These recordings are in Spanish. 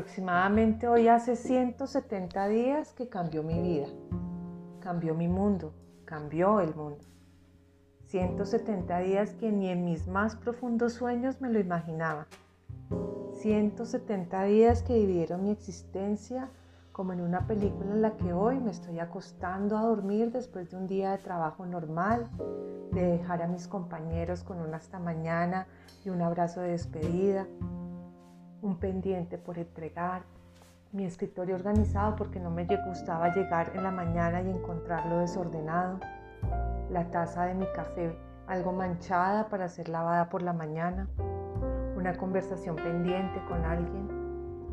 Aproximadamente hoy hace 170 días que cambió mi vida, cambió mi mundo, cambió el mundo. 170 días que ni en mis más profundos sueños me lo imaginaba. 170 días que vivieron mi existencia como en una película en la que hoy me estoy acostando a dormir después de un día de trabajo normal, de dejar a mis compañeros con un hasta mañana y un abrazo de despedida, un pendiente por entregar, mi escritorio organizado porque no me gustaba llegar en la mañana y encontrarlo desordenado, la taza de mi café algo manchada para ser lavada por la mañana, una conversación pendiente con alguien,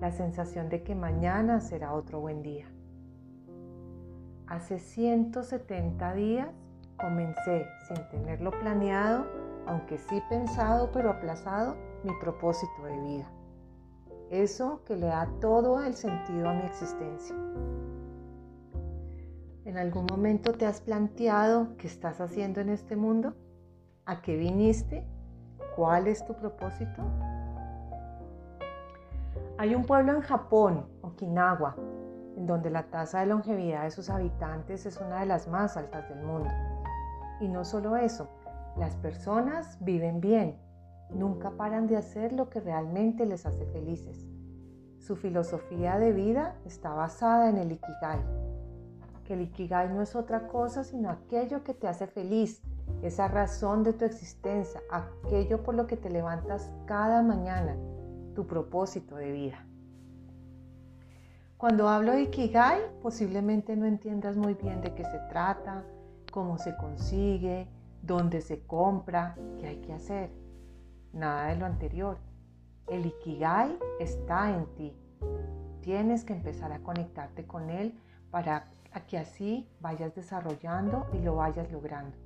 la sensación de que mañana será otro buen día. Hace 170 días comencé sin tenerlo planeado, aunque sí pensado pero aplazado, mi propósito de vida eso que le da todo el sentido a mi existencia. ¿En algún momento te has planteado qué estás haciendo en este mundo? ¿A qué viniste? ¿Cuál es tu propósito? Hay un pueblo en Japón, Okinawa, en donde la tasa de longevidad de sus habitantes es una de las más altas del mundo. Y no solo eso, las personas viven bien, Nunca paran de hacer lo que realmente les hace felices. Su filosofía de vida está basada en el Ikigai. Que el Ikigai no es otra cosa sino aquello que te hace feliz, esa razón de tu existencia, aquello por lo que te levantas cada mañana, tu propósito de vida. Cuando hablo de Ikigai, posiblemente no entiendas muy bien de qué se trata, cómo se consigue, dónde se compra, qué hay que hacer nada de lo anterior. El Ikigai está en ti. Tienes que empezar a conectarte con él para que así vayas desarrollando y lo vayas logrando.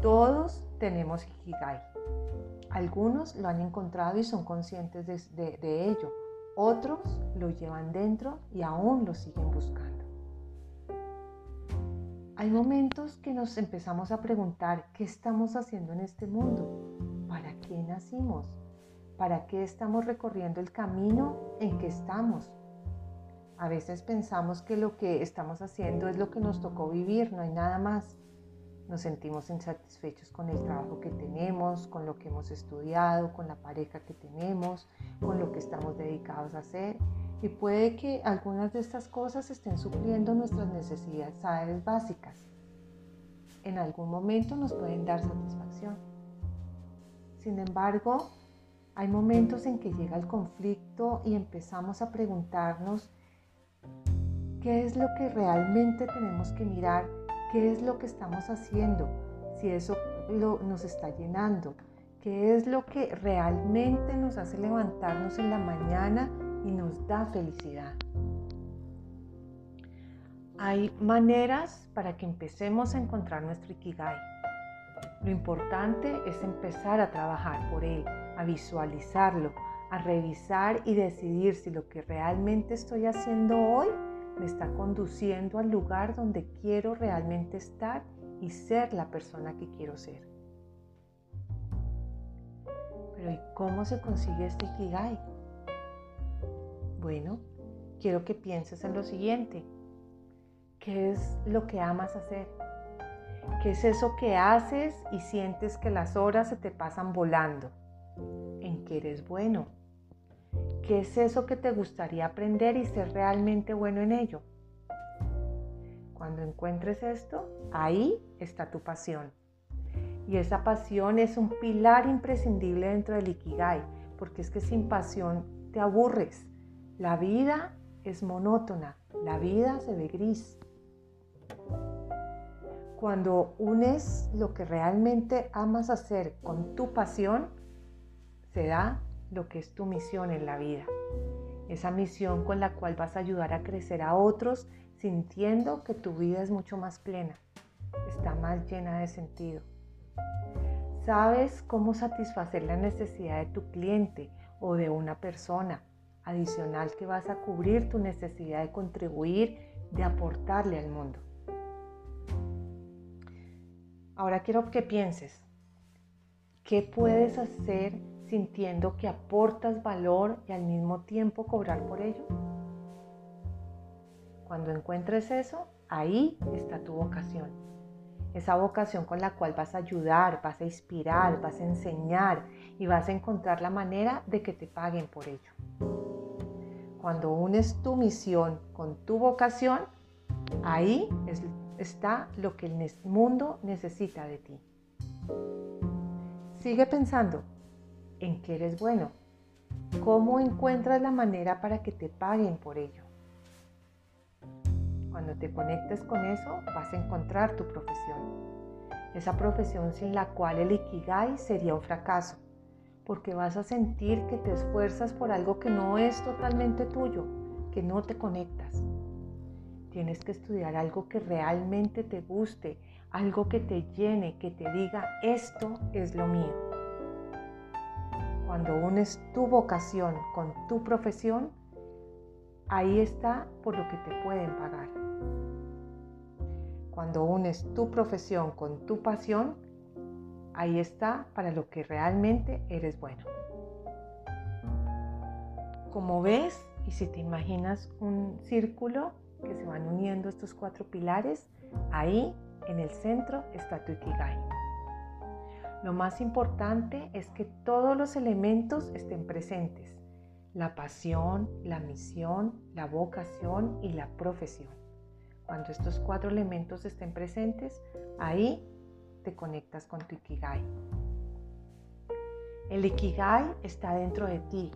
Todos tenemos Ikigai. Algunos lo han encontrado y son conscientes de, ello. Otros lo llevan dentro y aún lo siguen buscando. Hay momentos que nos empezamos a preguntar qué estamos haciendo en este mundo qué nacimos? ¿Para qué estamos recorriendo el camino en que estamos? A veces pensamos que lo que estamos haciendo es lo que nos tocó vivir, no hay nada más. Nos sentimos insatisfechos con el trabajo que tenemos, con lo que hemos estudiado, con la pareja que tenemos, con lo que estamos dedicados a hacer. Y puede que algunas de estas cosas estén supliendo nuestras necesidades básicas. En algún momento nos pueden dar satisfacción sin embargo, hay momentos en que llega el conflicto y empezamos a preguntarnos qué es lo que realmente tenemos que mirar, qué es lo que estamos haciendo, si eso nos está llenando, qué es lo que realmente nos hace levantarnos en la mañana y nos da felicidad. Hay maneras para que empecemos a encontrar nuestro Ikigai. Lo importante es empezar a trabajar por él, a visualizarlo, a revisar y decidir si lo que realmente estoy haciendo hoy me está conduciendo al lugar donde quiero realmente estar y ser la persona que quiero ser. Pero ¿y cómo se consigue este Ikigai? Bueno, quiero que pienses en lo siguiente. ¿Qué es lo que amas hacer? ¿Qué es eso que haces y sientes que las horas se te pasan volando? ¿En qué eres bueno? ¿Qué es eso que te gustaría aprender y ser realmente bueno en ello? Cuando encuentres esto, ahí está tu pasión. Y esa pasión es un pilar imprescindible dentro del Ikigai, porque es que sin pasión te aburres. La vida es monótona, la vida se ve gris. Cuando unes lo que realmente amas hacer con tu pasión, se da lo que es tu misión en la vida. Esa misión con la cual vas a ayudar a crecer a otros sintiendo que tu vida es mucho más plena, está más llena de sentido. Sabes cómo satisfacer la necesidad de tu cliente o de una persona adicional que vas a cubrir tu necesidad de contribuir, de aportarle al mundo. Ahora quiero que pienses, ¿qué puedes hacer sintiendo que aportas valor y al mismo tiempo cobrar por ello? Cuando encuentres eso, ahí está tu vocación. Esa vocación con la cual vas a ayudar, vas a inspirar, vas a enseñar y vas a encontrar la manera de que te paguen por ello. Cuando unes tu misión con tu vocación, ahí está lo que el mundo necesita de ti. Sigue pensando en qué eres bueno. ¿Cómo encuentras la manera para que te paguen por ello? Cuando te conectes con eso, vas a encontrar tu profesión. Esa profesión sin la cual el Ikigai sería un fracaso, porque vas a sentir que te esfuerzas por algo que no es totalmente tuyo, que no te conectas. Tienes que estudiar algo que realmente te guste, algo que te llene, que te diga, esto es lo mío. Cuando unes tu vocación con tu profesión, ahí está por lo que te pueden pagar. Cuando unes tu profesión con tu pasión, ahí está para lo que realmente eres bueno. Como ves, y si te imaginas un círculo que se van uniendo estos cuatro pilares, ahí en el centro está tu Ikigai. Lo más importante es que todos los elementos estén presentes. La pasión, la misión, la vocación y la profesión. Cuando estos cuatro elementos estén presentes, ahí te conectas con tu Ikigai. El Ikigai está dentro de ti,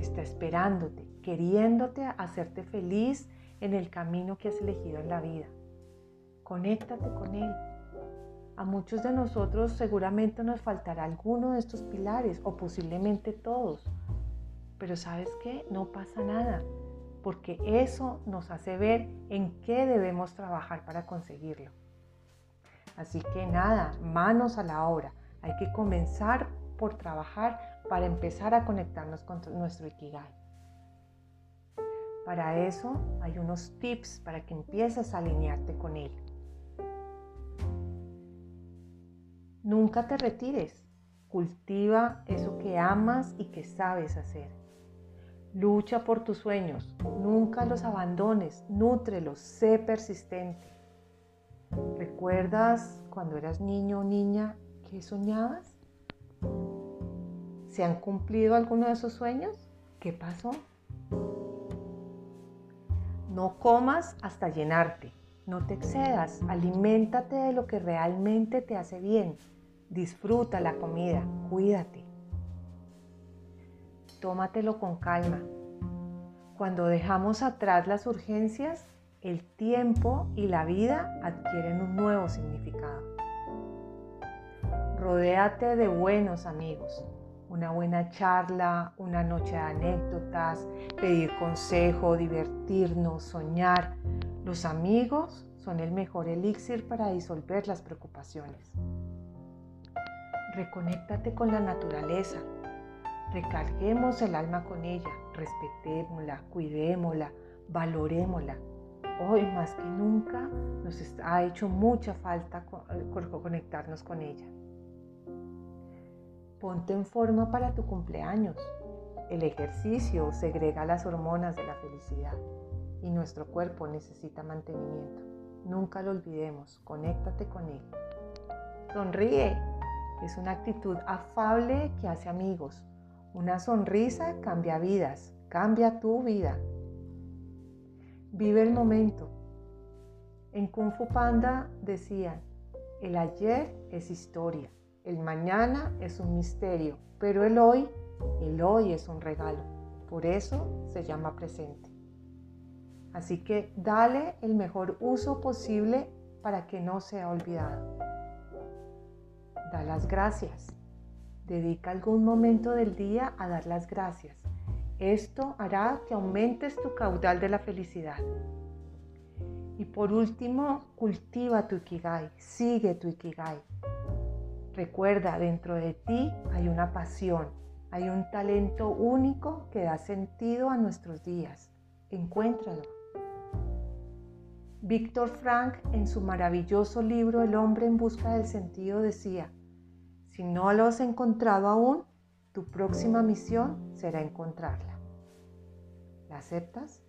está esperándote, queriéndote hacerte feliz en el camino que has elegido en la vida. Conéctate con Él. A muchos de nosotros seguramente nos faltará alguno de estos pilares o posiblemente todos. Pero sabes qué? No pasa nada, porque eso nos hace ver en qué debemos trabajar para conseguirlo. Así que nada, manos a la obra. Hay que comenzar por trabajar para empezar a conectarnos con nuestro Ikigai. Para eso hay unos tips para que empieces a alinearte con él. Nunca te retires. Cultiva eso que amas y que sabes hacer. Lucha por tus sueños. Nunca los abandones. Nútrelos. Sé persistente. ¿Recuerdas cuando eras niño o niña qué soñabas? ¿Se han cumplido alguno de esos sueños? ¿Qué pasó? No comas hasta llenarte. No te excedas. Aliméntate de lo que realmente te hace bien. Disfruta la comida, cuídate. Tómatelo con calma. Cuando dejamos atrás las urgencias, el tiempo y la vida adquieren un nuevo significado. Rodéate de buenos amigos, una buena charla, una noche de anécdotas, pedir consejo, divertirnos, soñar. Los amigos son el mejor elixir para disolver las preocupaciones. Reconéctate con la naturaleza. Recarguemos el alma con ella, respetémosla, cuidémosla, valorémosla. Hoy más que nunca nos ha hecho mucha falta eh, conectarnos con ella. Ponte en forma para tu cumpleaños. El ejercicio segrega las hormonas de la felicidad y nuestro cuerpo necesita mantenimiento. Nunca lo olvidemos, conéctate con él. Sonríe, es una actitud afable que hace amigos. Una sonrisa cambia vidas, cambia tu vida. Vive el momento. En Kung Fu Panda decían, el ayer es historia, el mañana es un misterio, pero el hoy, el hoy es un regalo. Por eso se llama presente. Así que dale el mejor uso posible para que no sea olvidado da las gracias. Dedica algún momento del día a dar las gracias. Esto hará que aumentes tu caudal de la felicidad. Y por último, cultiva tu Ikigai, sigue tu Ikigai. Recuerda, dentro de ti hay una pasión, hay un talento único que da sentido a nuestros días. Encuéntralo. Víctor Frank, en su maravilloso libro El hombre en busca del sentido, decía, si no lo has encontrado aún, Tu próxima misión será encontrarla. ¿La aceptas?